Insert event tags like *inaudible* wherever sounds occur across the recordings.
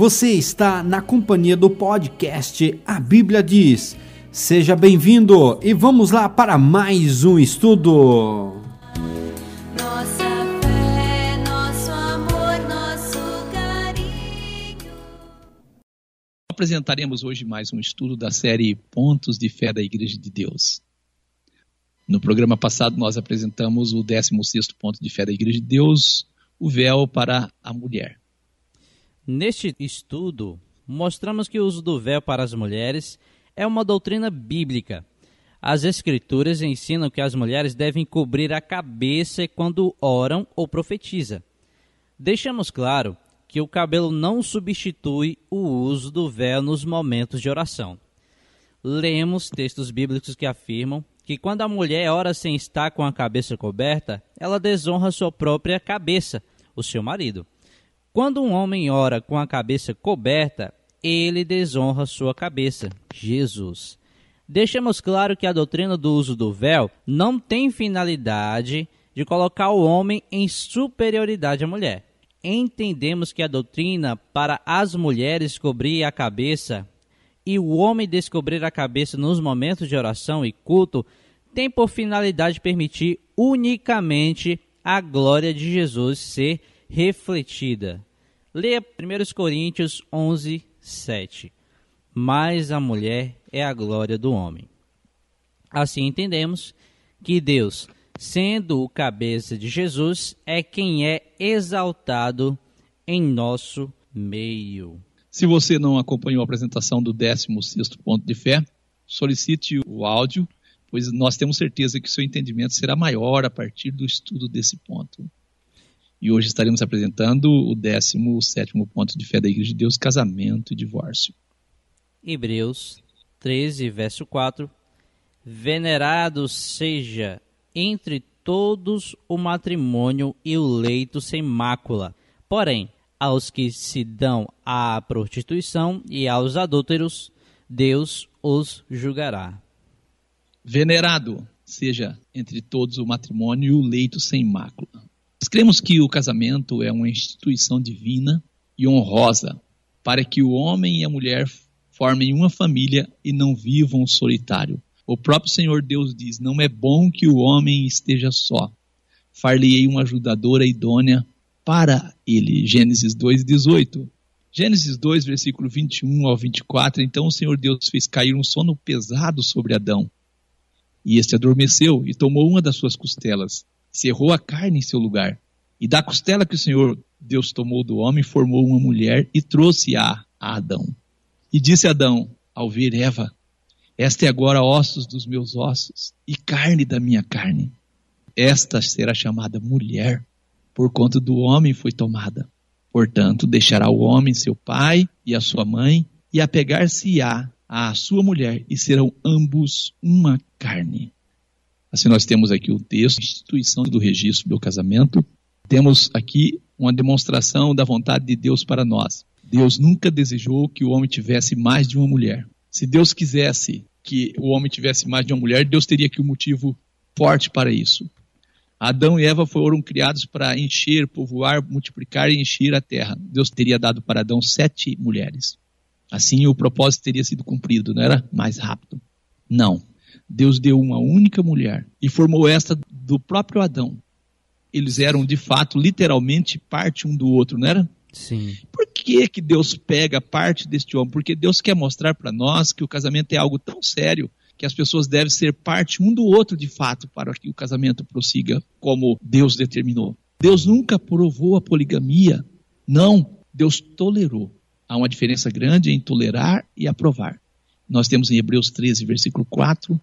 Você está na companhia do podcast A Bíblia Diz. Seja bem-vindo e vamos lá para mais um estudo. Nossa fé, nosso amor, nosso carinho. Apresentaremos hoje mais um estudo da série Pontos de Fé da Igreja de Deus. No programa passado, nós apresentamos o 16 ponto de fé da Igreja de Deus, o véu para a mulher. Neste estudo, mostramos que o uso do véu para as mulheres é uma doutrina bíblica. As Escrituras ensinam que as mulheres devem cobrir a cabeça quando oram ou profetizam. Deixamos claro que o cabelo não substitui o uso do véu nos momentos de oração. Lemos textos bíblicos que afirmam que quando a mulher ora sem estar com a cabeça coberta, ela desonra sua própria cabeça, o seu marido. Quando um homem ora com a cabeça coberta, ele desonra sua cabeça, Jesus. Deixamos claro que a doutrina do uso do véu não tem finalidade de colocar o homem em superioridade à mulher. Entendemos que a doutrina para as mulheres cobrir a cabeça e o homem descobrir a cabeça nos momentos de oração e culto tem por finalidade permitir unicamente a glória de Jesus ser refletida. Leia 1 Coríntios 11, 7. Mas a mulher é a glória do homem. Assim entendemos que Deus, sendo o cabeça de Jesus, é quem é exaltado em nosso meio. Se você não acompanhou a apresentação do 16 ponto de fé, solicite o áudio, pois nós temos certeza que seu entendimento será maior a partir do estudo desse ponto. E hoje estaremos apresentando o 17 ponto de fé da Igreja de Deus, casamento e divórcio. Hebreus 13, verso 4. Venerado seja entre todos o matrimônio e o leito sem mácula. Porém, aos que se dão à prostituição e aos adúlteros, Deus os julgará. Venerado seja entre todos o matrimônio e o leito sem mácula. Nós cremos que o casamento é uma instituição divina e honrosa para que o homem e a mulher formem uma família e não vivam solitário. O próprio Senhor Deus diz: Não é bom que o homem esteja só. Far-lhe-ei uma ajudadora idônea para ele. Gênesis 2:18. Gênesis 2, versículo 21 ao 24. Então o Senhor Deus fez cair um sono pesado sobre Adão. E este adormeceu e tomou uma das suas costelas cerrou a carne em seu lugar. E da costela que o Senhor Deus tomou do homem, formou uma mulher e trouxe-a a Adão. E disse Adão, ao ver Eva, esta é agora ossos dos meus ossos e carne da minha carne. Esta será chamada mulher, por conta do homem foi tomada. Portanto, deixará o homem seu pai e a sua mãe, e apegar-se-á à sua mulher, e serão ambos uma carne. Assim, nós temos aqui o texto, instituição do registro do casamento. Temos aqui uma demonstração da vontade de Deus para nós. Deus nunca desejou que o homem tivesse mais de uma mulher. Se Deus quisesse que o homem tivesse mais de uma mulher, Deus teria aqui um motivo forte para isso. Adão e Eva foram criados para encher, povoar, multiplicar e encher a terra. Deus teria dado para Adão sete mulheres. Assim o propósito teria sido cumprido, não era mais rápido. Não. Deus deu uma única mulher e formou esta do próprio Adão. Eles eram de fato, literalmente, parte um do outro, não era? Sim. Por que, que Deus pega parte deste homem? Porque Deus quer mostrar para nós que o casamento é algo tão sério que as pessoas devem ser parte um do outro de fato para que o casamento prossiga como Deus determinou. Deus nunca provou a poligamia. Não, Deus tolerou. Há uma diferença grande em tolerar e aprovar. Nós temos em Hebreus 13, versículo 4,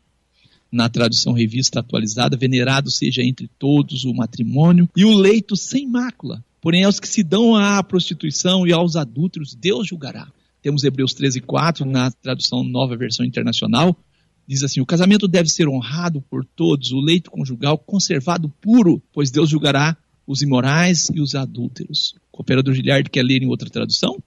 na tradução revista atualizada, venerado seja entre todos o matrimônio e o leito sem mácula. Porém, aos que se dão à prostituição e aos adúlteros, Deus julgará. Temos Hebreus 13, 4, na tradução nova versão internacional, diz assim: O casamento deve ser honrado por todos, o leito conjugal conservado puro, pois Deus julgará os imorais e os adúlteros. O cooperador Giliard quer ler em outra tradução?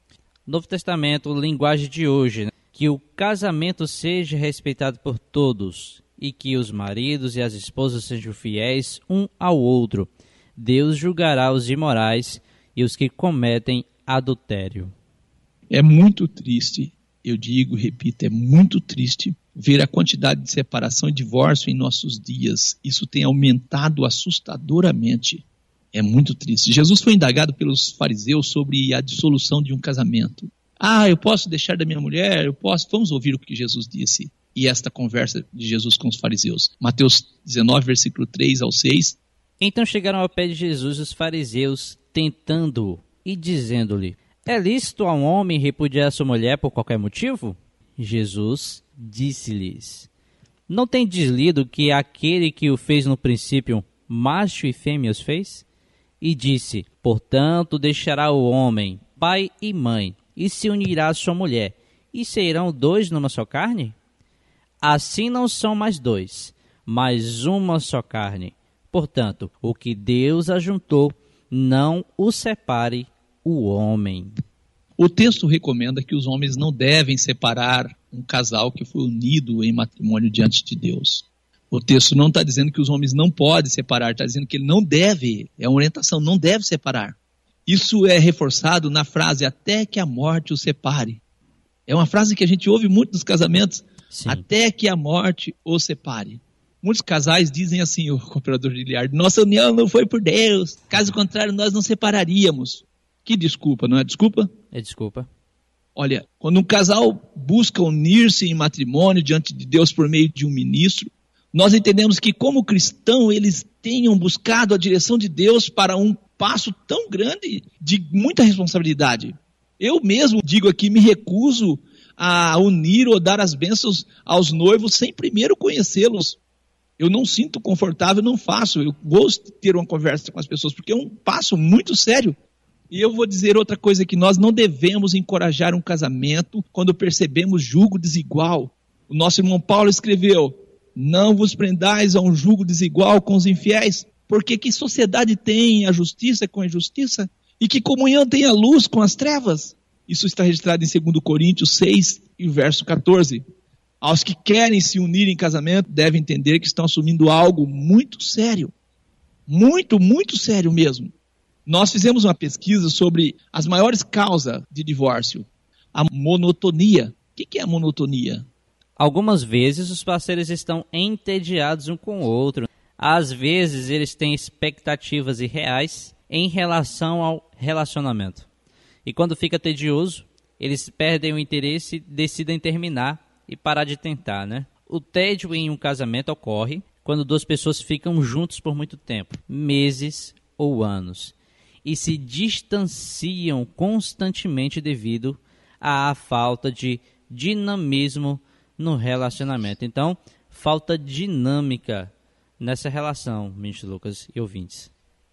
Novo Testamento, linguagem de hoje. Né? Que o casamento seja respeitado por todos e que os maridos e as esposas sejam fiéis um ao outro. Deus julgará os imorais e os que cometem adultério. É muito triste, eu digo, repito, é muito triste ver a quantidade de separação e divórcio em nossos dias. Isso tem aumentado assustadoramente. É muito triste. Jesus foi indagado pelos fariseus sobre a dissolução de um casamento. Ah, eu posso deixar da minha mulher? Eu posso. Vamos ouvir o que Jesus disse. E esta conversa de Jesus com os fariseus. Mateus 19, versículo 3 ao 6. Então chegaram ao pé de Jesus os fariseus, tentando-o e dizendo-lhe: É lícito a um homem repudiar sua mulher por qualquer motivo? Jesus disse-lhes: Não tem deslido que aquele que o fez no princípio, macho e fêmea os fez? E disse: Portanto, deixará o homem, pai e mãe, e se unirá à sua mulher, e serão dois numa só carne? Assim não são mais dois, mas uma só carne. Portanto, o que Deus ajuntou, não o separe o homem. O texto recomenda que os homens não devem separar um casal que foi unido em matrimônio diante de Deus. O texto não está dizendo que os homens não podem separar, está dizendo que ele não deve, é uma orientação, não deve separar. Isso é reforçado na frase até que a morte os separe. É uma frase que a gente ouve muito nos casamentos, Sim. até que a morte os separe. Muitos casais dizem assim, o cooperador de Liard, nossa união não foi por Deus, caso contrário nós não separaríamos. Que desculpa, não é desculpa? É desculpa. Olha, quando um casal busca unir-se em matrimônio diante de Deus por meio de um ministro, nós entendemos que, como cristão, eles tenham buscado a direção de Deus para um passo tão grande de muita responsabilidade. Eu mesmo digo aqui, me recuso a unir ou dar as bênçãos aos noivos sem primeiro conhecê-los. Eu não sinto confortável, não faço. Eu gosto de ter uma conversa com as pessoas, porque é um passo muito sério. E eu vou dizer outra coisa que nós não devemos encorajar um casamento quando percebemos julgo desigual. O nosso irmão Paulo escreveu: Não vos prendais a um julgo desigual com os infiéis, porque que sociedade tem a justiça com a injustiça? E que comunhão tem a luz com as trevas? Isso está registrado em 2 Coríntios 6 e verso 14. Aos que querem se unir em casamento devem entender que estão assumindo algo muito sério. Muito, muito sério mesmo. Nós fizemos uma pesquisa sobre as maiores causas de divórcio. A monotonia. O que é a monotonia? Algumas vezes os parceiros estão entediados um com o outro. Às vezes eles têm expectativas irreais em relação ao relacionamento. E quando fica tedioso, eles perdem o interesse decidem terminar e parar de tentar, né? O tédio em um casamento ocorre quando duas pessoas ficam juntos por muito tempo, meses ou anos, e se distanciam constantemente devido à falta de dinamismo no relacionamento. Então, falta dinâmica nessa relação, Ministro Lucas e ouvintes.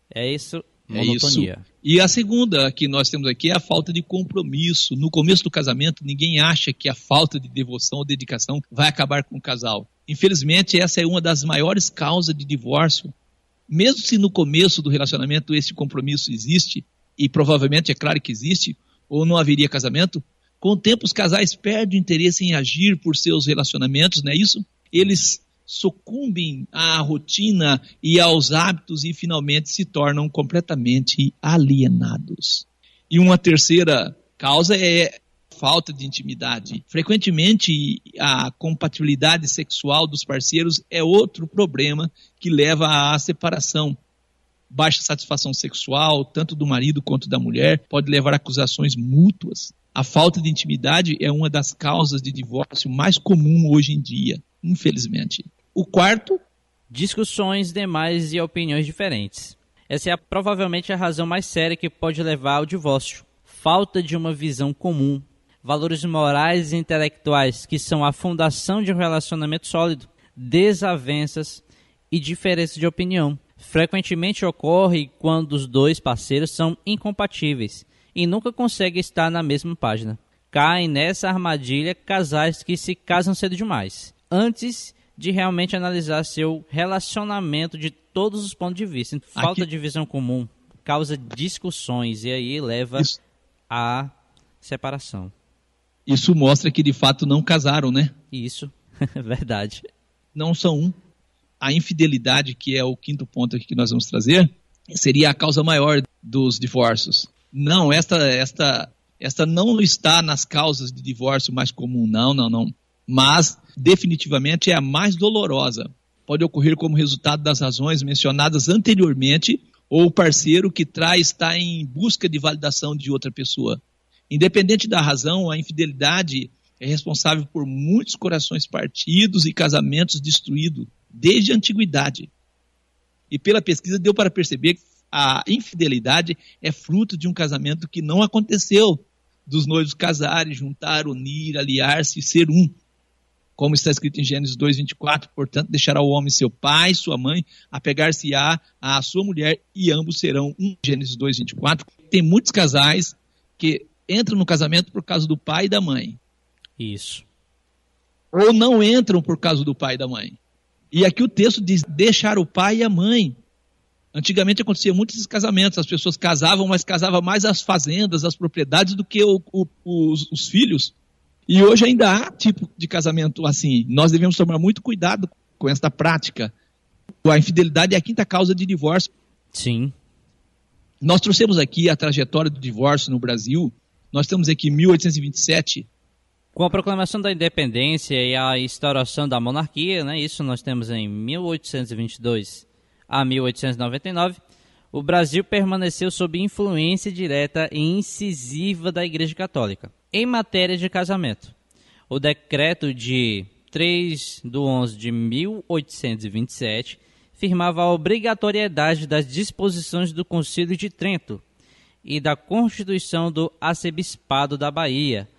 É isso, É isso. E a segunda que nós temos aqui é a falta de compromisso. No começo do casamento, ninguém acha que a falta de devoção ou dedicação vai acabar com o casal. Infelizmente, essa é uma das maiores causas de divórcio. Mesmo se no começo do relacionamento esse compromisso existe, e provavelmente é claro que existe, ou não haveria casamento, com o tempo os casais perdem o interesse em agir por seus relacionamentos, não é isso? Eles sucumbem à rotina e aos hábitos e finalmente se tornam completamente alienados. E uma terceira causa é falta de intimidade. Frequentemente, a compatibilidade sexual dos parceiros é outro problema que leva à separação. Baixa satisfação sexual, tanto do marido quanto da mulher, pode levar a acusações mútuas. A falta de intimidade é uma das causas de divórcio mais comum hoje em dia, infelizmente. O quarto, Discussões demais e opiniões diferentes. Essa é a- provavelmente a razão mais séria que pode levar ao divórcio. Falta de uma visão comum, valores morais e intelectuais que são a fundação de um relacionamento sólido, desavenças e diferenças de opinião. Frequentemente ocorre quando os dois parceiros são incompatíveis e nunca conseguem estar na mesma página. Caem nessa armadilha casais que se casam cedo demais, antes de realmente analisar seu relacionamento de todos os pontos de vista. Falta Aqui- de visão comum causa discussões e aí leva isso, à separação. isso mostra que de fato não casaram, né? Isso, é *laughs* verdade. não são um. A infidelidade, que é o quinto ponto aqui que nós vamos trazer, seria a causa maior dos divórcios. Não, esta, esta Esta não está nas causas de divórcio mais comum, não, não, não. Mas, definitivamente, é a mais dolorosa. Pode ocorrer como resultado das razões mencionadas anteriormente, ou o parceiro que traz está em busca de validação de outra pessoa. Independente da razão, a infidelidade é responsável por muitos corações partidos e casamentos destruídos desde a antiguidade. E pela pesquisa deu para perceber que a infidelidade é fruto de um casamento que não aconteceu, dos noivos casarem, juntar, unir, aliar-se e ser um. Como está escrito em Gênesis 2:24, portanto, deixará o homem seu pai, sua mãe, apegar-se-á à sua mulher e ambos serão um. Gênesis 2:24. Tem muitos casais que entram no casamento por causa do pai e da mãe, Isso. ou não entram por causa do pai e da mãe. E aqui o texto diz deixar o pai e a mãe. Antigamente acontecia muito esses casamentos, as pessoas casavam, mas casavam mais as fazendas, as propriedades do que o- o- os, os filhos. E hoje ainda há tipo de casamento assim. Nós devemos tomar muito cuidado com esta prática. A infidelidade é a quinta causa de divórcio. Sim. Nós trouxemos aqui a trajetória do divórcio no Brasil. Nós temos aqui 1827, Com a proclamação da independência e a instauração da monarquia, né, isso nós temos em 1822 a 1899, o Brasil permaneceu sob influência direta e incisiva da Igreja Católica em matéria de casamento. O decreto de 3 de 11 de 1827 firmava a obrigatoriedade das disposições do Concílio de Trento e da Constituição do Arcebispado da Bahia,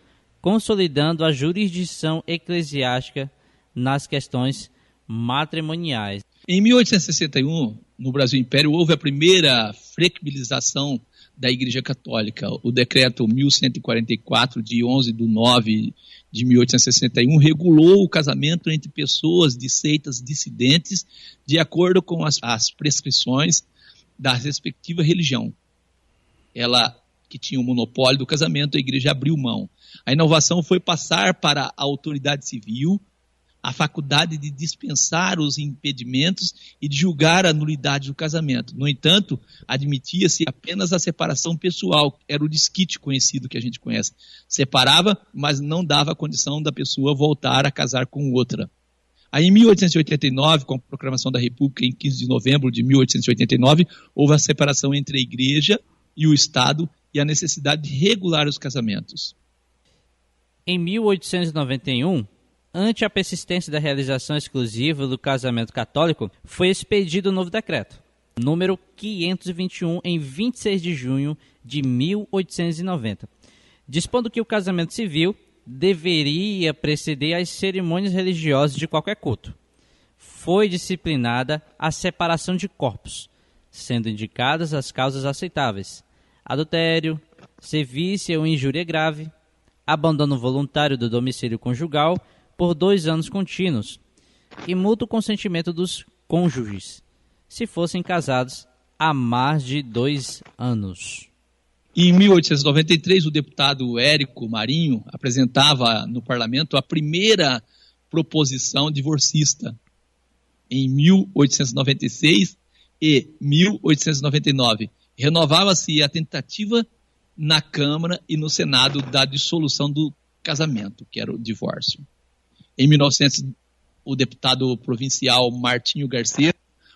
consolidando a jurisdição eclesiástica nas questões matrimoniais. Em 1861, no Brasil Império, houve a primeira flexibilização da Igreja Católica. O decreto 1144, de 11 de 9 de 1861, regulou o casamento entre pessoas de seitas dissidentes de acordo com as, as prescrições da respectiva religião. Ela, que tinha o monopólio do casamento, a Igreja abriu mão. A inovação foi passar para a autoridade civil a faculdade de dispensar os impedimentos e de julgar a nulidade do casamento. No entanto, admitia-se apenas a separação pessoal, era o desquite conhecido que a gente conhece. Separava, mas não dava a condição da pessoa voltar a casar com outra. Aí, em 1889, com a proclamação da República, em 15 de novembro de 1889, houve a separação entre a Igreja e o Estado e a necessidade de regular os casamentos. Em 1891, ante a persistência da realização exclusiva do casamento católico, foi expedido o novo decreto, número 521, em 26 de junho de 1890, dispondo que o casamento civil deveria preceder as cerimônias religiosas de qualquer culto. Foi disciplinada a separação de corpos, sendo indicadas as causas aceitáveis: adultério, sevícia ou injúria grave, abandono voluntário do domicílio conjugal por dois anos contínuos e mútuo consentimento dos cônjuges, se fossem casados há mais de dois anos. Em 1893, o deputado Érico Marinho apresentava no parlamento a primeira proposição divorcista. Em 1896 e 1899, renovava-se a tentativa na Câmara e no Senado da dissolução do casamento, que era o divórcio. Em 1900, o deputado provincial Martinho Garcia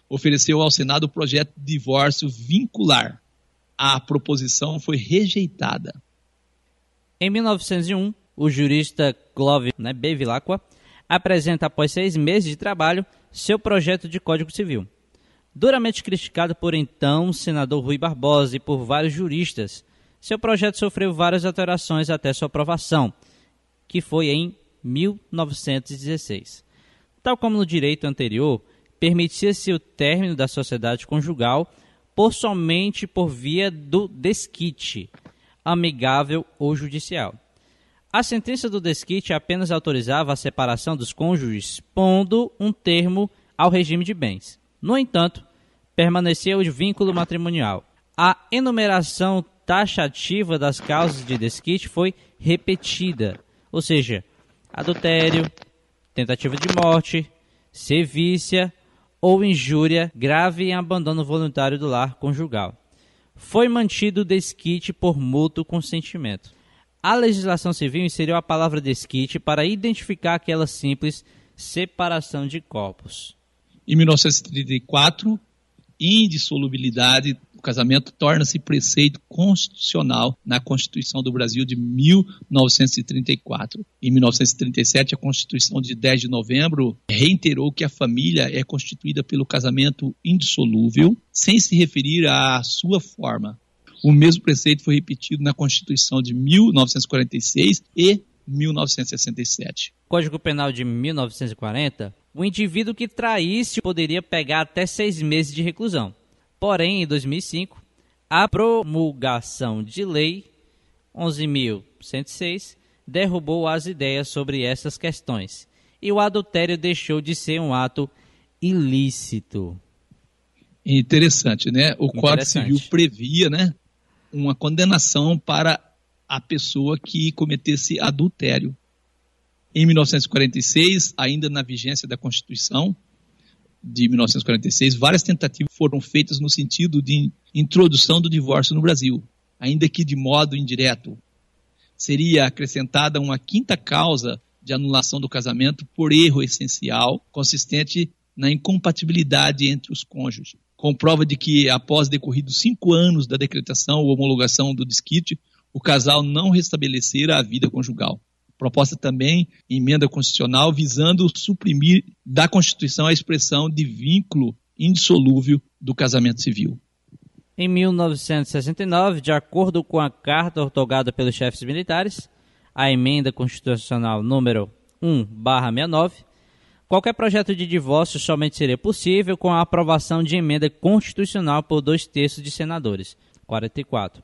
ofereceu ao Senado o projeto de divórcio vincular. A proposição foi rejeitada. Em 1901, o jurista Clove né, Bevilacqua apresenta, após seis meses de trabalho, seu projeto de Código Civil. Duramente criticado por então senador Rui Barbosa e por vários juristas, seu projeto sofreu várias alterações até sua aprovação, que foi em 1916. Tal como no direito anterior, permitia-se o término da sociedade conjugal por somente por via do desquite, amigável ou judicial. A sentença do desquite apenas autorizava a separação dos cônjuges, pondo um termo ao regime de bens. No entanto, permanecia o vínculo matrimonial. A enumeração taxativa das causas de desquite foi repetida, ou seja, adultério, tentativa de morte, sevícia ou injúria grave em abandono voluntário do lar conjugal. Foi mantido o desquite por mútuo consentimento. A legislação civil inseriu a palavra desquite para identificar aquela simples separação de corpos. Em 1934, indissolubilidade do casamento torna-se preceito constitucional na Constituição do Brasil de 1934. Em 1937, a Constituição de 10 de novembro reiterou que a família é constituída pelo casamento indissolúvel, sem se referir à sua forma. O mesmo preceito foi repetido na Constituição de 1946 e 1967. Código Penal de 1940, o indivíduo que traísse poderia pegar até seis meses de reclusão. Porém, em 2005, a promulgação de lei 11.106 derrubou as ideias sobre essas questões e o adultério deixou de ser um ato ilícito. Interessante, né? O Código. Civil previa, né, uma condenação para a pessoa que cometesse adultério. Em 1946, ainda na vigência da Constituição de 1946, várias tentativas foram feitas no sentido de introdução do divórcio no Brasil, ainda que de modo indireto. Seria acrescentada uma quinta causa de anulação do casamento por erro essencial, consistente na incompatibilidade entre os cônjuges, com prova de que, após decorridos cinco anos da decretação ou homologação do desquite, o casal não restabelecera a vida conjugal. Proposta também emenda constitucional visando suprimir da Constituição a expressão de vínculo indissolúvel do casamento civil. Em 1969, de acordo com a carta ortogada pelos chefes militares, a emenda constitucional número 1/69, qualquer projeto de divórcio somente seria possível com a aprovação de emenda constitucional por dois terços de senadores, 44,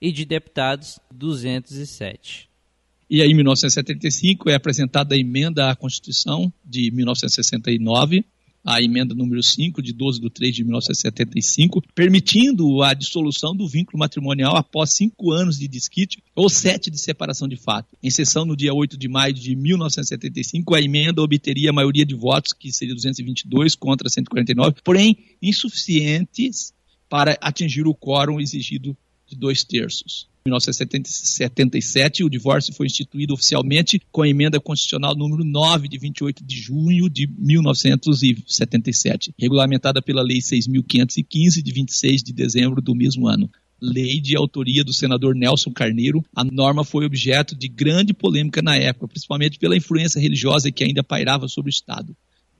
e de deputados, 207. E aí, em 1975, é apresentada a emenda à Constituição de 1969, a emenda número 5, de 12 de 3 de 1975, permitindo a dissolução do vínculo matrimonial após cinco anos de desquite ou sete de separação de fato. Em sessão no dia 8 de maio de 1975, a emenda obteria a maioria de votos, que seria 222 contra 149, porém insuficientes para atingir o quórum exigido de dois terços. Em 1977, o divórcio foi instituído oficialmente com a emenda constitucional número 9, de 28 de junho de 1977, regulamentada pela Lei 6.515, de 26 de dezembro do mesmo ano. Lei de autoria do senador Nelson Carneiro, a norma foi objeto de grande polêmica na época, principalmente pela influência religiosa que ainda pairava sobre o Estado.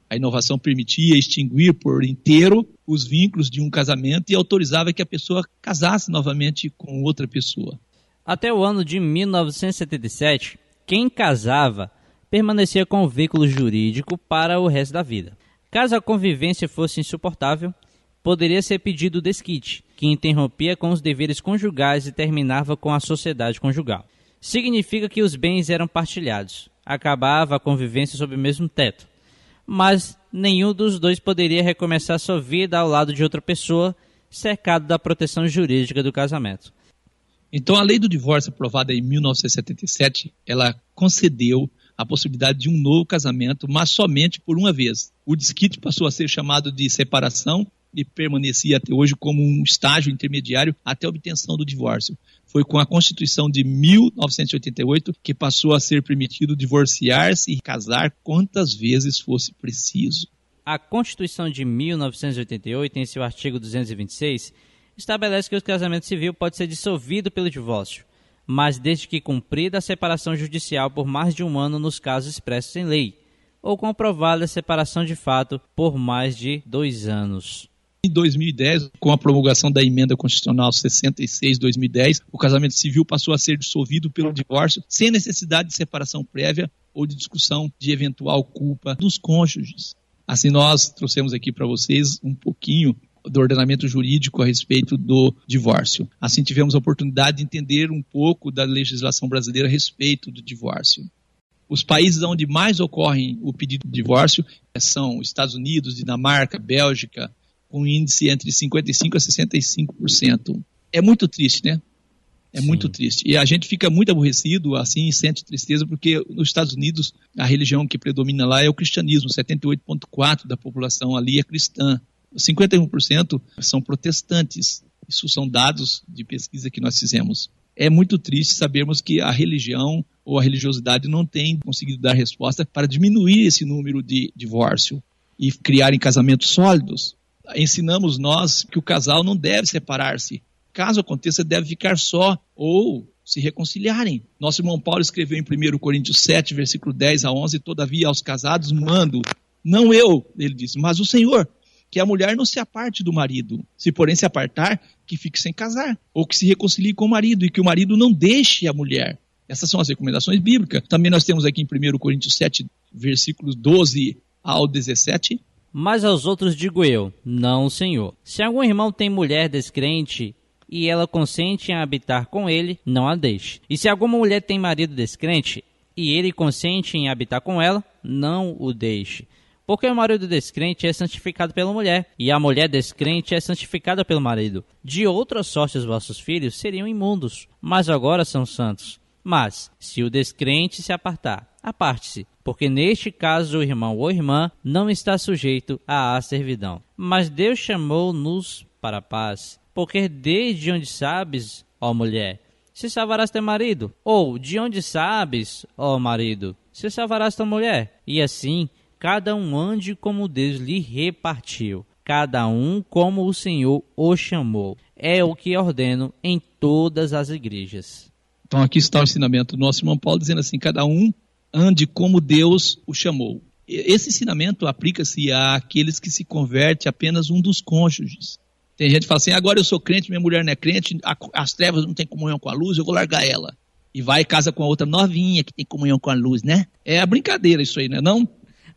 A inovação permitia extinguir por inteiro os vínculos de um casamento e autorizava que a pessoa casasse novamente com outra pessoa. Até o ano de 1977, quem casava permanecia com o vínculo jurídico para o resto da vida. Caso a convivência fosse insuportável, poderia ser pedido desquite, que interrompia com os deveres conjugais e terminava com a sociedade conjugal. Significa que os bens eram partilhados, acabava a convivência sob o mesmo teto, mas nenhum dos dois poderia recomeçar sua vida ao lado de outra pessoa, cercado da proteção jurídica do casamento. Então, a lei do divórcio aprovada em 1977, ela concedeu a possibilidade de um novo casamento, mas somente por uma vez. O desquite passou a ser chamado de separação e permanecia até hoje como um estágio intermediário até a obtenção do divórcio. Foi com a Constituição de 1988 que passou a ser permitido divorciar-se e casar quantas vezes fosse preciso. A Constituição de 1988, em seu artigo 226, estabelece que o casamento civil pode ser dissolvido pelo divórcio, mas desde que cumprida a separação judicial por mais de um ano nos casos expressos em lei, ou comprovada a separação de fato por mais de dois anos. Em 2010, com a promulgação da emenda constitucional 66/2010, o casamento civil passou a ser dissolvido pelo divórcio sem necessidade de separação prévia ou de discussão de eventual culpa dos cônjuges. Assim, nós trouxemos aqui para vocês um pouquinho do ordenamento jurídico a respeito do divórcio. Assim, tivemos a oportunidade de entender um pouco da legislação brasileira a respeito do divórcio. Os países onde mais ocorrem o pedido de divórcio são Estados Unidos, Dinamarca, Bélgica, com índice entre 55% a 65%. É muito triste, né? É Sim. muito triste. E a gente fica muito aborrecido, assim, sente tristeza, porque nos Estados Unidos a religião que predomina lá é o cristianismo. 78,4% da população ali é cristã. 51% são protestantes. Isso são dados de pesquisa que nós fizemos. É muito triste sabermos que a religião ou a religiosidade não tem conseguido dar resposta para diminuir esse número de divórcio e criarem casamentos sólidos. Ensinamos nós que o casal não deve separar-se. Caso aconteça, deve ficar só ou se reconciliarem. Nosso irmão Paulo escreveu em 1 Coríntios 7, versículo 10 a 11, todavia aos casados mando, não eu, ele disse, mas o Senhor, que a mulher não se aparte do marido, se porém se apartar, que fique sem casar, ou que se reconcilie com o marido, e que o marido não deixe a mulher. Essas são as recomendações bíblicas. Também nós temos aqui em 1 Coríntios 7, versículos 12 ao 17. Mas aos outros digo eu, não Senhor. Se algum irmão tem mulher descrente e ela consente em habitar com ele, não a deixe. E se alguma mulher tem marido descrente e ele consente em habitar com ela, não o deixe. Porque o marido descrente é santificado pela mulher, e a mulher descrente é santificada pelo marido. De outra sorte os vossos filhos seriam imundos, mas agora são santos. Mas, se o descrente se apartar, aparte-se, porque neste caso o irmão ou irmã não está sujeito à servidão. Mas Deus chamou-nos para a paz, porque desde onde sabes, ó mulher, se salvarás teu marido? Ou de onde sabes, ó marido, se salvarás tua mulher? E assim, cada um ande como Deus lhe repartiu, cada um como o Senhor o chamou. É o que ordeno em todas as igrejas. Então aqui está o ensinamento do nosso irmão Paulo dizendo assim: cada um ande como Deus o chamou. Esse ensinamento aplica-se àqueles que se converte apenas um dos cônjuges. Tem gente que fala assim: agora eu sou crente, minha mulher não é crente, as trevas não têm comunhão com a luz, eu vou largar ela. E vai e casa com a outra novinha que tem comunhão com a luz, né? É a brincadeira isso aí, né? Não?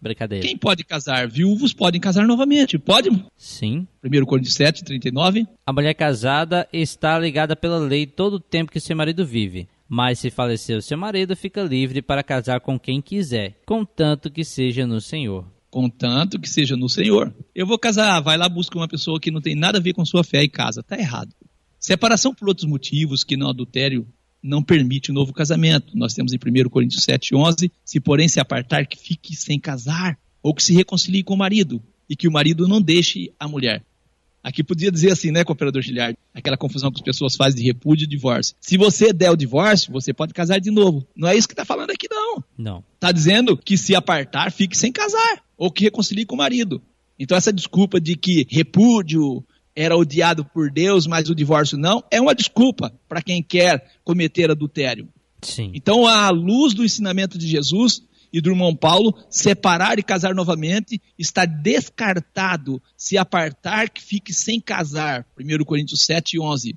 Brincadeira. Quem pode casar? Viúvos podem casar novamente. Pode? Sim. 1 Coríntios 7, 39. A mulher casada está ligada pela lei todo o tempo que seu marido vive. Mas se falecer seu marido, fica livre para casar com quem quiser, contanto que seja no Senhor. Contanto que seja no Senhor. Eu vou casar, vai lá, busca uma pessoa que não tem nada a ver com sua fé e casa. Tá errado. Separação por outros motivos, que não adultério, não permite o um novo casamento. Nós temos em 1 Coríntios 7, 11, se porém se apartar, que fique sem casar, ou que se reconcilie com o marido, e que o marido não deixe a mulher. Aqui podia dizer assim, né, cooperador Giliard? Aquela confusão que as pessoas fazem de repúdio e divórcio. Se você der o divórcio, você pode casar de novo. Não é isso que está falando aqui, não. Não. Está dizendo que se apartar, fique sem casar. Ou que reconcilie com o marido. Então essa desculpa de que repúdio era odiado por Deus, mas o divórcio não, é uma desculpa para quem quer cometer adultério. Sim. Então, à luz do ensinamento de Jesus e do irmão Paulo, separar e casar novamente está descartado se apartar que fique sem casar. 1 Coríntios 7, 11.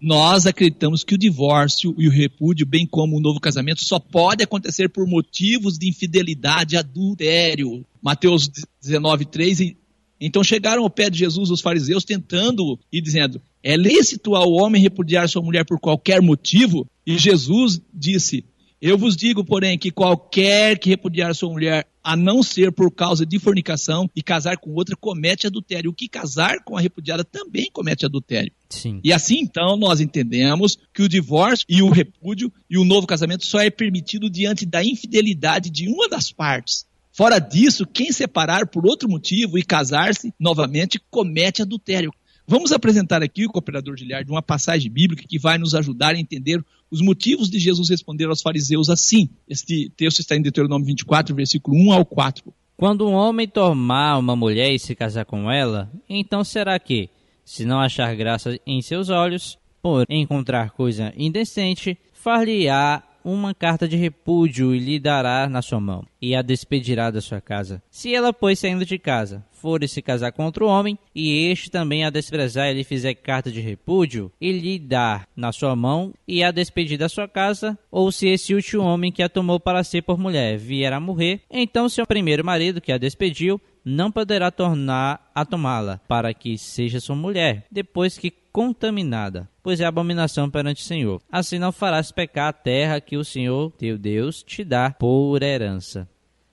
Nós acreditamos que o divórcio e o repúdio, bem como o novo casamento, só pode acontecer por motivos de infidelidade, adultério. Mateus 19, 3 então chegaram ao pé de Jesus os fariseus tentando e dizendo: É lícito ao homem repudiar sua mulher por qualquer motivo? E Jesus disse: Eu vos digo, porém, que qualquer que repudiar sua mulher, a não ser por causa de fornicação e casar com outra, comete adultério. O que casar com a repudiada também comete adultério. Sim. E assim, então, nós entendemos que o divórcio e o repúdio e o novo casamento só é permitido diante da infidelidade de uma das partes. Fora disso, quem separar por outro motivo e casar-se novamente comete adultério. Vamos apresentar aqui, o cooperador Giliard, uma passagem bíblica que vai nos ajudar a entender os motivos de Jesus responder aos fariseus assim. Este texto está em Deuteronômio 24, versículo 1 ao 4. Quando um homem tomar uma mulher e se casar com ela, então será que, se não achar graça em seus olhos, por encontrar coisa indecente, far-lhe-á uma carta de repúdio e lhe dará na sua mão, e a despedirá da sua casa. Se ela, pois, saindo de casa, for se casar com outro homem, e este também a desprezar e lhe fizer carta de repúdio, e lhe dar na sua mão, e a despedir da sua casa, ou se esse último homem que a tomou para ser por mulher vier a morrer, então seu primeiro marido que a despediu não poderá tornar a tomá-la, para que seja sua mulher, depois que contaminada, pois é abominação perante o Senhor. Assim não farás pecar a terra que o Senhor, teu Deus, te dá por herança.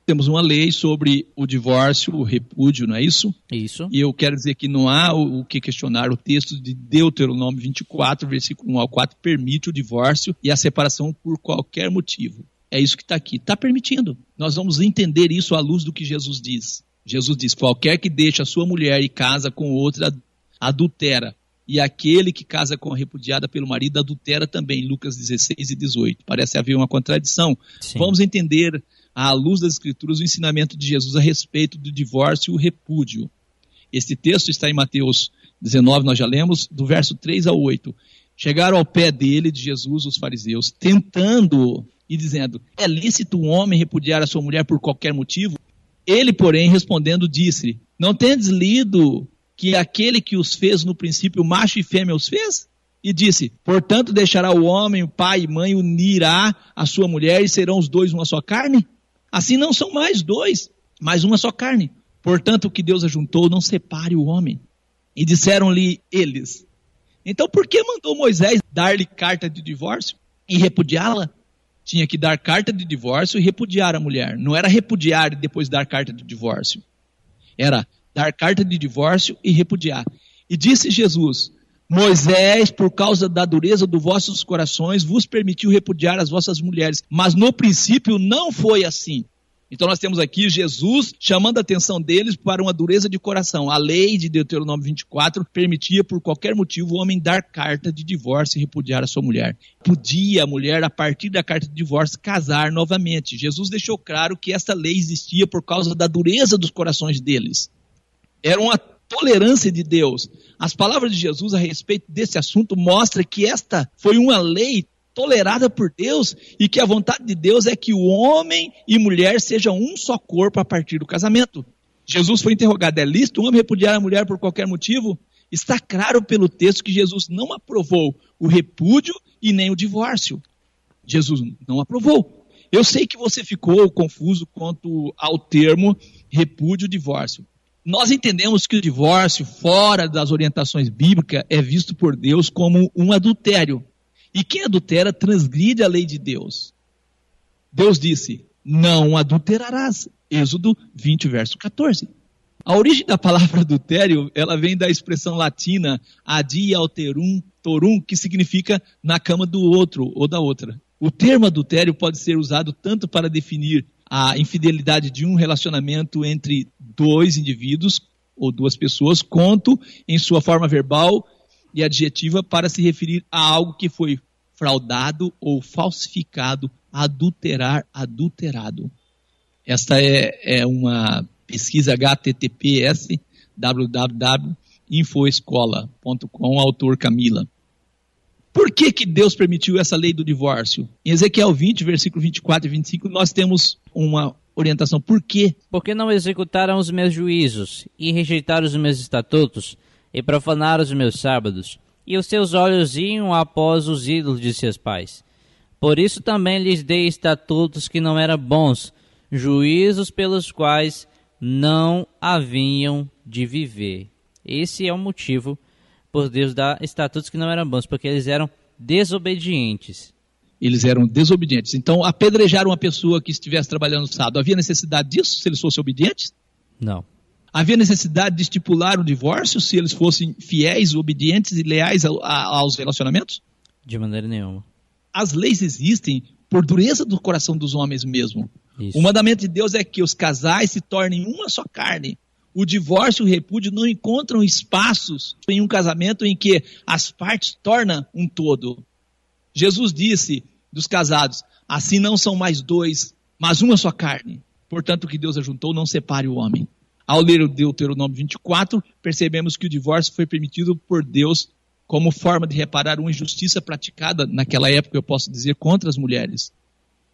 Temos uma lei sobre o divórcio, o repúdio, não é isso? Isso. E eu quero dizer que não há o, que questionar. O texto de Deuteronômio 24, versículo 1 ao 4, permite o divórcio e a separação por qualquer motivo. É isso que está aqui. Está permitindo. Nós vamos entender isso à luz do que Jesus diz. Jesus diz: qualquer que deixa a sua mulher e casa com outra adultera. E aquele que casa com a repudiada pelo marido adultera também, Lucas 16 e 18. Parece haver uma contradição. Sim. Vamos entender, à luz das Escrituras, o ensinamento de Jesus a respeito do divórcio e o repúdio. Este texto está em Mateus 19, nós já lemos, do verso 3 ao 8. Chegaram ao pé dele, de Jesus, os fariseus, tentando e dizendo: É lícito um homem repudiar a sua mulher por qualquer motivo? Ele, porém, respondendo, disse: Não tendes lido que aquele que os fez no princípio, macho e fêmea os fez? E disse: Portanto, deixará o homem, o pai e mãe, unirá a sua mulher e serão os dois uma só carne? Assim não são mais dois, mas uma só carne. Portanto, o que Deus ajuntou, não separe o homem. E disseram-lhe eles: Então, por que mandou Moisés dar-lhe carta de divórcio e repudiá-la? Tinha que dar carta de divórcio e repudiar a mulher. Não era repudiar e depois dar carta de divórcio. Era dar carta de divórcio e repudiar. E disse Jesus: Moisés, por causa da dureza dos vossos corações, vos permitiu repudiar as vossas mulheres. Mas no princípio não foi assim. Então nós temos aqui Jesus chamando a atenção deles para uma dureza de coração. A lei de Deuteronômio 24 permitia por qualquer motivo o homem dar carta de divórcio e repudiar a sua mulher. Podia a mulher, a partir da carta de divórcio, casar novamente. Jesus deixou claro que esta lei existia por causa da dureza dos corações deles. Era uma tolerância de Deus. As palavras de Jesus a respeito desse assunto mostram que esta foi uma lei tolerada por Deus e que a vontade de Deus é que o homem e mulher sejam um só corpo a partir do casamento. Jesus foi interrogado: é lícito um homem repudiar a mulher por qualquer motivo? Está claro pelo texto que Jesus não aprovou o repúdio e nem o divórcio. Jesus não aprovou. Eu sei que você ficou confuso quanto ao termo repúdio e divórcio. Nós entendemos que o divórcio, fora das orientações bíblicas, é visto por Deus como um adultério. E quem adultera transgride a lei de Deus. Deus disse: Não adulterarás. Êxodo 20, verso 14. A origem da palavra adultério, ela vem da expressão latina adi alterum torum, que significa na cama do outro ou da outra. O termo adultério pode ser usado tanto para definir a infidelidade de um relacionamento entre dois indivíduos ou duas pessoas, quanto em sua forma verbal e adjetiva para se referir a algo que foi fraudado ou falsificado, adulterar, adulterado. Esta é, é uma pesquisa HTTPS www.infoescola.com, autor Camila. Por que, que Deus permitiu essa lei do divórcio? Em Ezequiel 20, versículo 24 e 25, nós temos uma orientação. Por quê? Porque não executaram os meus juízos, e rejeitaram os meus estatutos, e profanaram os meus sábados, e os seus olhos iam após os ídolos de seus pais. Por isso também lhes dei estatutos que não eram bons, juízos pelos quais não haviam de viver. Esse é o motivo por Deus dar estatutos que não eram bons, porque eles eram desobedientes. Eles eram desobedientes. Então, apedrejar uma pessoa que estivesse trabalhando no sábado, havia necessidade disso se eles fossem obedientes? Não. Havia necessidade de estipular o divórcio se eles fossem fiéis, obedientes e leais a- a- aos relacionamentos? De maneira nenhuma. As leis existem por dureza do coração dos homens mesmo. Isso. O mandamento de Deus é que os casais se tornem uma só carne. O divórcio e o repúdio não encontram espaços em um casamento em que as partes tornam um todo. Jesus disse dos casados: assim não são mais dois, mas uma só carne. Portanto, o que Deus ajuntou, não separe o homem. Ao ler o Deuteronômio 24, percebemos que o divórcio foi permitido por Deus como forma de reparar uma injustiça praticada naquela época, eu posso dizer, contra as mulheres.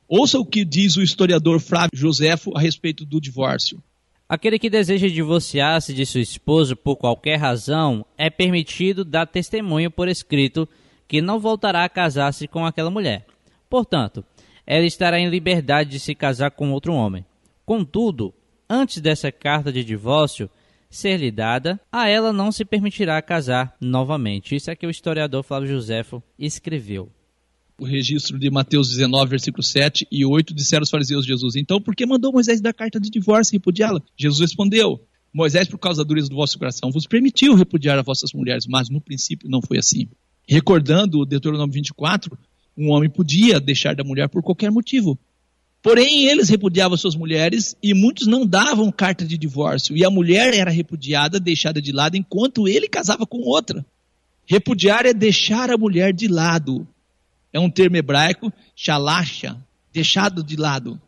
Ouça o que diz o historiador Flávio Joséfo a respeito do divórcio. Aquele que deseja divorciar-se de sua esposa por qualquer razão é permitido dar testemunho por escrito que não voltará a casar-se com aquela mulher. Portanto, ela estará em liberdade de se casar com outro homem. Contudo, antes dessa carta de divórcio ser-lhe dada, a ela não se permitirá casar novamente. Isso é que o historiador Flávio Joséfo escreveu. O registro de Mateus 19, versículo 7 e 8 disseram os fariseus Jesus: Então, por que mandou Moisés dar carta de divórcio e repudiá-la? Jesus respondeu: Moisés, por causa da dureza do vosso coração, vos permitiu repudiar as vossas mulheres, mas no princípio não foi assim. Recordando o Deuteronômio 24, um homem podia deixar da mulher por qualquer motivo. Porém, eles repudiavam suas mulheres e muitos não davam carta de divórcio. E a mulher era repudiada, deixada de lado, enquanto ele casava com outra. Repudiar é deixar a mulher de lado. É um termo hebraico, shalasha, deixado de lado.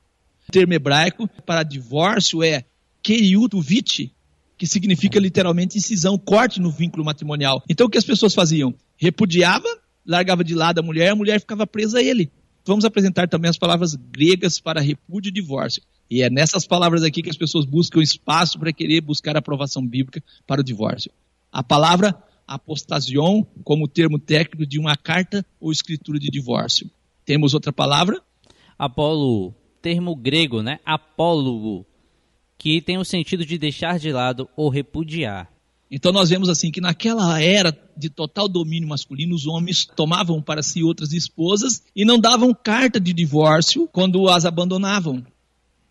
O termo hebraico para divórcio é keriutuvit, que significa literalmente incisão, corte no vínculo matrimonial. Então o que as pessoas faziam? Repudiava, largava de lado a mulher, a mulher ficava presa a ele. Vamos apresentar também as palavras gregas para repúdio e divórcio. E é nessas palavras aqui que as pessoas buscam espaço para querer buscar a aprovação bíblica para o divórcio. A palavra apostasion como termo técnico de uma carta ou escritura de divórcio. Temos outra palavra? Apólogo, termo grego, né? Apólogo, que tem o sentido de deixar de lado ou repudiar. Então nós vemos assim que naquela era de total domínio masculino, os homens tomavam para si outras esposas e não davam carta de divórcio quando as abandonavam.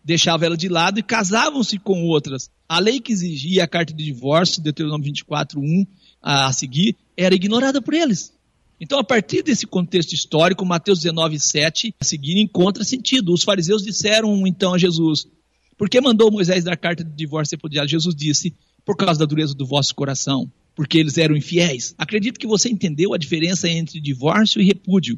Deixavam ela de lado e casavam-se com outras. A lei que exigia a carta de divórcio, Deuteronômio 24, 1 a seguir, era ignorada por eles. Então, a partir desse contexto histórico, Mateus 19, 7 a seguir encontra sentido. Os fariseus disseram então a Jesus: Por que mandou Moisés dar carta de divórcio repudiado? Jesus disse: Por causa da dureza do vosso coração, porque eles eram infiéis. Acredito que você entendeu a diferença entre divórcio e repúdio.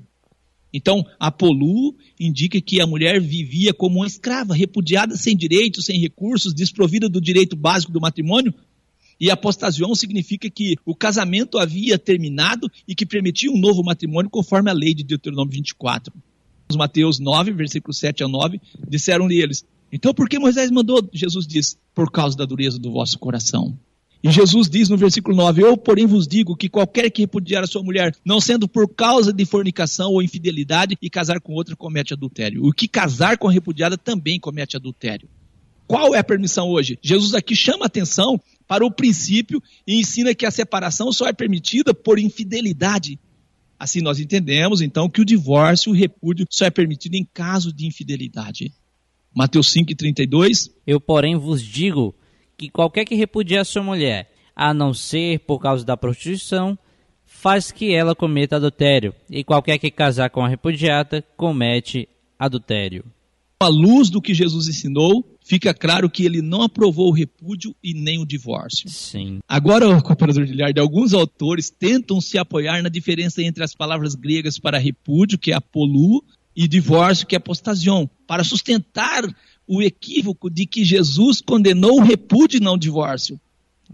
Então, Apolu indica que a mulher vivia como uma escrava, repudiada, sem direitos, sem recursos, desprovida do direito básico do matrimônio. E apostasião significa que o casamento havia terminado e que permitia um novo matrimônio conforme a lei de Deuteronômio 24. Os Mateus 9, versículos 7 a 9, disseram-lhe eles, então por que Moisés mandou? Jesus diz, por causa da dureza do vosso coração. E Jesus diz no versículo 9: Eu, porém, vos digo que qualquer que repudiar a sua mulher, não sendo por causa de fornicação ou infidelidade, e casar com outra, comete adultério. O que casar com a repudiada também comete adultério. Qual é a permissão hoje? Jesus aqui chama atenção para o princípio e ensina que a separação só é permitida por infidelidade. Assim nós entendemos, então, que o divórcio, o repúdio, só é permitido em caso de infidelidade. Mateus 5,32. Eu, porém, vos digo que qualquer que repudiar sua mulher, a não ser por causa da prostituição, faz que ela cometa adultério, e qualquer que casar com a repudiada comete adultério. À luz do que Jesus ensinou, fica claro que ele não aprovou o repúdio e nem o divórcio. Sim. Agora, cooperador de Lhard, alguns autores tentam se apoiar na diferença entre as palavras gregas para repúdio, que é apolu, e divórcio, que é apostasion, para sustentar o equívoco de que Jesus condenou o repúdio e não o divórcio.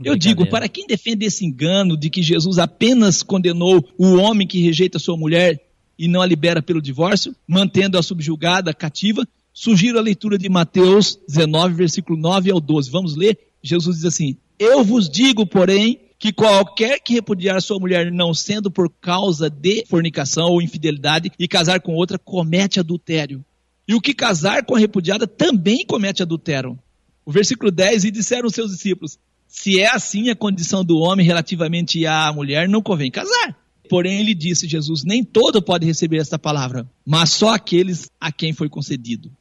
Eu digo, para quem defende esse engano de que Jesus apenas condenou o homem que rejeita sua mulher e não a libera pelo divórcio, mantendo-a subjugada, cativa, sugiro a leitura de Mateus 19, versículo 9 ao 12. Vamos ler? Jesus diz assim: Eu vos digo, porém, que qualquer que repudiar sua mulher não sendo por causa de fornicação ou infidelidade e casar com outra, comete adultério. E o que casar com a repudiada também comete adultério. O versículo 10, e disseram os seus discípulos, se é assim a condição do homem relativamente à mulher, não convém casar. Porém, ele disse, Jesus, nem todo pode receber esta palavra, mas só aqueles a quem foi concedido.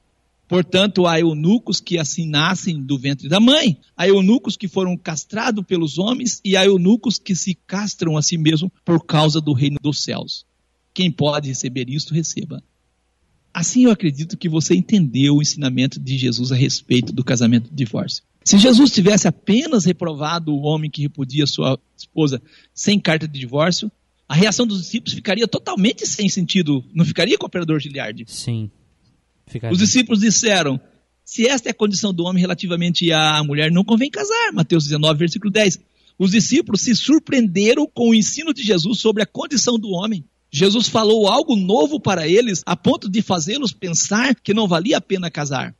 Portanto, há eunucos que assim nascem do ventre da mãe, há eunucos que foram castrados pelos homens e há eunucos que se castram a si mesmos por causa do reino dos céus. Quem pode receber isto, receba. Assim eu acredito que você entendeu o ensinamento de Jesus a respeito do casamento de divórcio. Se Jesus tivesse apenas reprovado o homem que repudia sua esposa sem carta de divórcio, a reação dos discípulos ficaria totalmente sem sentido. Não ficaria com o operador Giliardi? Sim. Ficaria. Os discípulos disseram: se esta é a condição do homem relativamente à mulher, não convém casar. Mateus 19, versículo 10. Os discípulos se surpreenderam com o ensino de Jesus sobre a condição do homem. Jesus falou algo novo para eles, a ponto de fazê-los pensar que não valia a pena casar.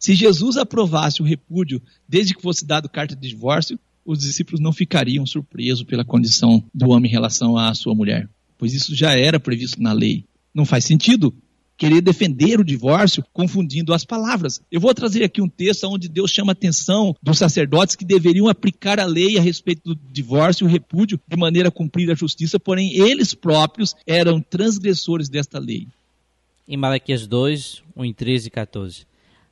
Se Jesus aprovasse o repúdio desde que fosse dado carta de divórcio, os discípulos não ficariam surpresos pela condição do homem em relação à sua mulher, pois isso já era previsto na lei. Não faz sentido querer defender o divórcio confundindo as palavras. Eu vou trazer aqui um texto onde Deus chama a atenção dos sacerdotes que deveriam aplicar a lei a respeito do divórcio e o repúdio de maneira a cumprir a justiça, porém eles próprios eram transgressores desta lei. Em Malaquias 2, 1 em 13 e 14.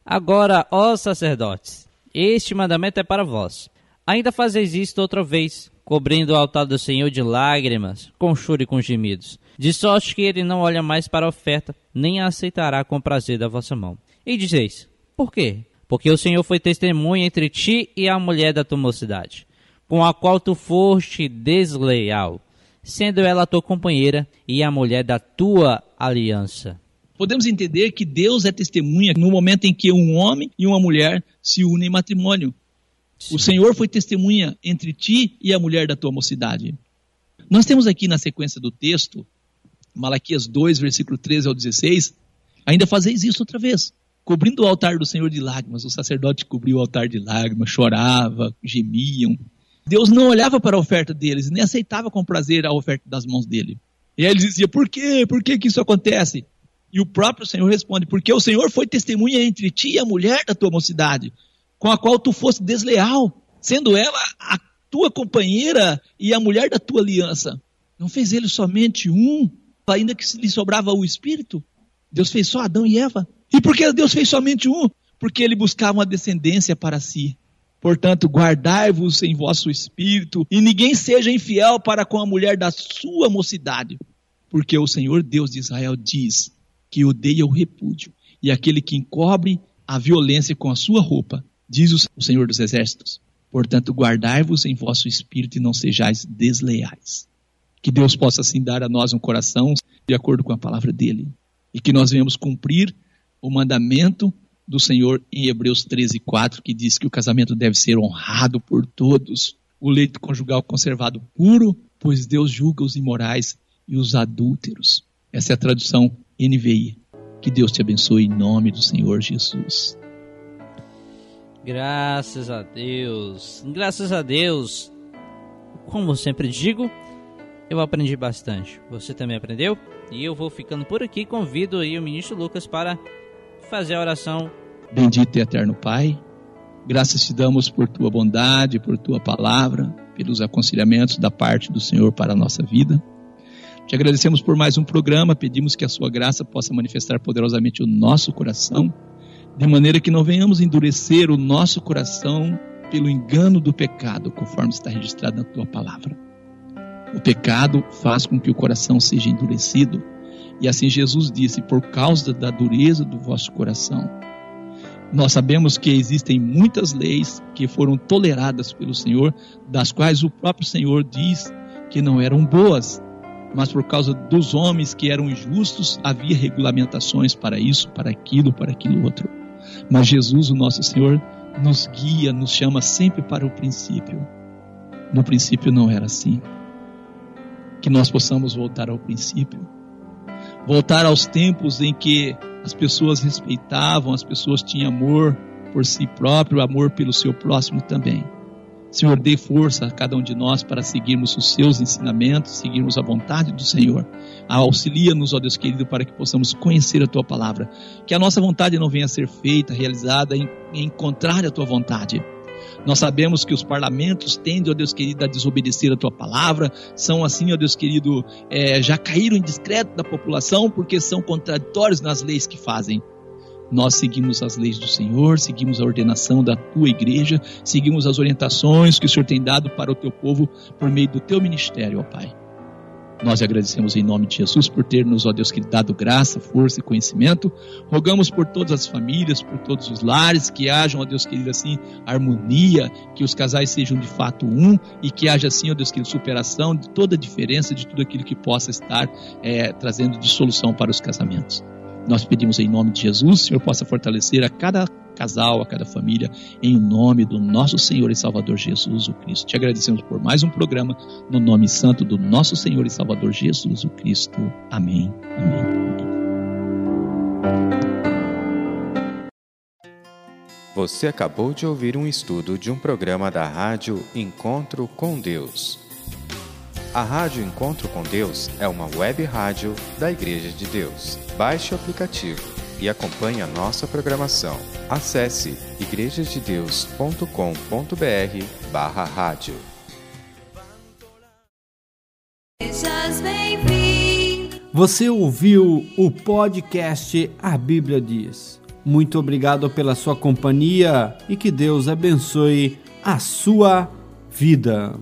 Agora, ó sacerdotes, este mandamento é para vós. Ainda fazeis isto outra vez, cobrindo o altar do Senhor de lágrimas, com choro e com gemidos, de sorte que ele não olha mais para a oferta, nem a aceitará com prazer da vossa mão. E dizeis, por quê? Porque o Senhor foi testemunha entre ti e a mulher da tua mocidade, com a qual tu foste desleal. sendo ela a tua companheira e a mulher da tua aliança. Podemos entender que Deus é testemunha no momento em que um homem e uma mulher se unem em matrimônio. O Senhor foi testemunha entre ti e a mulher da tua mocidade. Nós temos aqui na sequência do texto, Malaquias 2, versículo 13 ao 16, ainda fazeis isso outra vez. Cobrindo o altar do Senhor de lágrimas, o sacerdote cobriu o altar de lágrimas, chorava, gemiam. Deus não olhava para a oferta deles, nem aceitava com prazer a oferta das mãos dele. E aí eles diziam, por quê? Por que, que isso acontece? E o próprio Senhor responde, porque o Senhor foi testemunha entre ti e a mulher da tua mocidade, com a qual tu foste desleal, sendo ela a tua companheira e a mulher da tua aliança. Não fez ele somente um, ainda que lhe sobrava o espírito? Deus fez só Adão e Eva. E por que Deus fez somente um? Porque ele buscava uma descendência para si. Portanto, guardai-vos em vosso espírito, e ninguém seja infiel para com a mulher da sua mocidade. Porque o Senhor Deus de Israel diz que odeia o repúdio, e aquele que encobre a violência com a sua roupa, diz o Senhor dos Exércitos. Portanto, guardai-vos em vosso espírito e não sejais desleais. Que Deus possa assim dar a nós um coração de acordo com a palavra dele. E que nós venhamos cumprir o mandamento do Senhor em Hebreus 13, 4, que diz que o casamento deve ser honrado por todos, o leito conjugal conservado puro, pois Deus julga os imorais e os adúlteros. Essa é a tradução NVI. Que Deus te abençoe em nome do Senhor Jesus. Graças a Deus, graças a Deus. Como sempre digo, eu aprendi bastante. Você também aprendeu? E eu vou ficando por aqui. Convido aí o ministro Lucas para fazer a oração. Bendito e eterno Pai, graças te damos por tua bondade, por tua palavra, pelos aconselhamentos da parte do Senhor para a nossa vida. Te agradecemos por mais um programa, pedimos que a sua graça possa manifestar poderosamente o nosso coração, de maneira que não venhamos endurecer o nosso coração pelo engano do pecado, conforme está registrado na tua palavra. O pecado faz com que o coração seja endurecido. E assim Jesus disse: por causa da dureza do vosso coração. Nós sabemos que existem muitas leis que foram toleradas pelo Senhor, das quais o próprio Senhor diz que não eram boas, mas por causa dos homens que eram injustos, havia regulamentações para isso, para aquilo, para aquilo outro. Mas Jesus, o nosso Senhor, nos guia, nos chama sempre para o princípio. No princípio não era assim que nós possamos voltar ao princípio. Voltar aos tempos em que as pessoas respeitavam, as pessoas tinham amor por si próprio, amor pelo seu próximo também. Senhor, dê força a cada um de nós para seguirmos os seus ensinamentos, seguirmos a vontade do Senhor. Auxilia-nos, ó Deus querido, para que possamos conhecer a tua palavra. Que a nossa vontade não venha a ser feita, realizada em, em contrário à tua vontade nós sabemos que os parlamentos tendem, ó Deus querido, a desobedecer a tua palavra, são assim, ó Deus querido, é, já caíram em discreto da população porque são contraditórios nas leis que fazem. Nós seguimos as leis do Senhor, seguimos a ordenação da tua igreja, seguimos as orientações que o Senhor tem dado para o teu povo por meio do teu ministério, ó Pai. Nós agradecemos em nome de Jesus por ter nos, ó Deus, que dado graça, força e conhecimento. Rogamos por todas as famílias, por todos os lares, que hajam, ó Deus querido, assim, harmonia, que os casais sejam de fato um e que haja, assim, ó Deus querido, superação de toda a diferença, de tudo aquilo que possa estar é, trazendo dissolução para os casamentos. Nós pedimos em nome de Jesus, Senhor possa fortalecer a cada casal, a cada família, em nome do nosso Senhor e Salvador Jesus o Cristo. Te agradecemos por mais um programa, no nome santo do nosso Senhor e Salvador Jesus o Cristo. Amém. Amém. Você acabou de ouvir um estudo de um programa da rádio Encontro com Deus. A Rádio Encontro com Deus é uma web rádio da Igreja de Deus. Baixe o aplicativo e acompanhe a nossa programação. Acesse igrejasdedeus.com.br barra rádio. Você ouviu o podcast A Bíblia Diz. Muito obrigado pela sua companhia e que Deus abençoe a sua vida.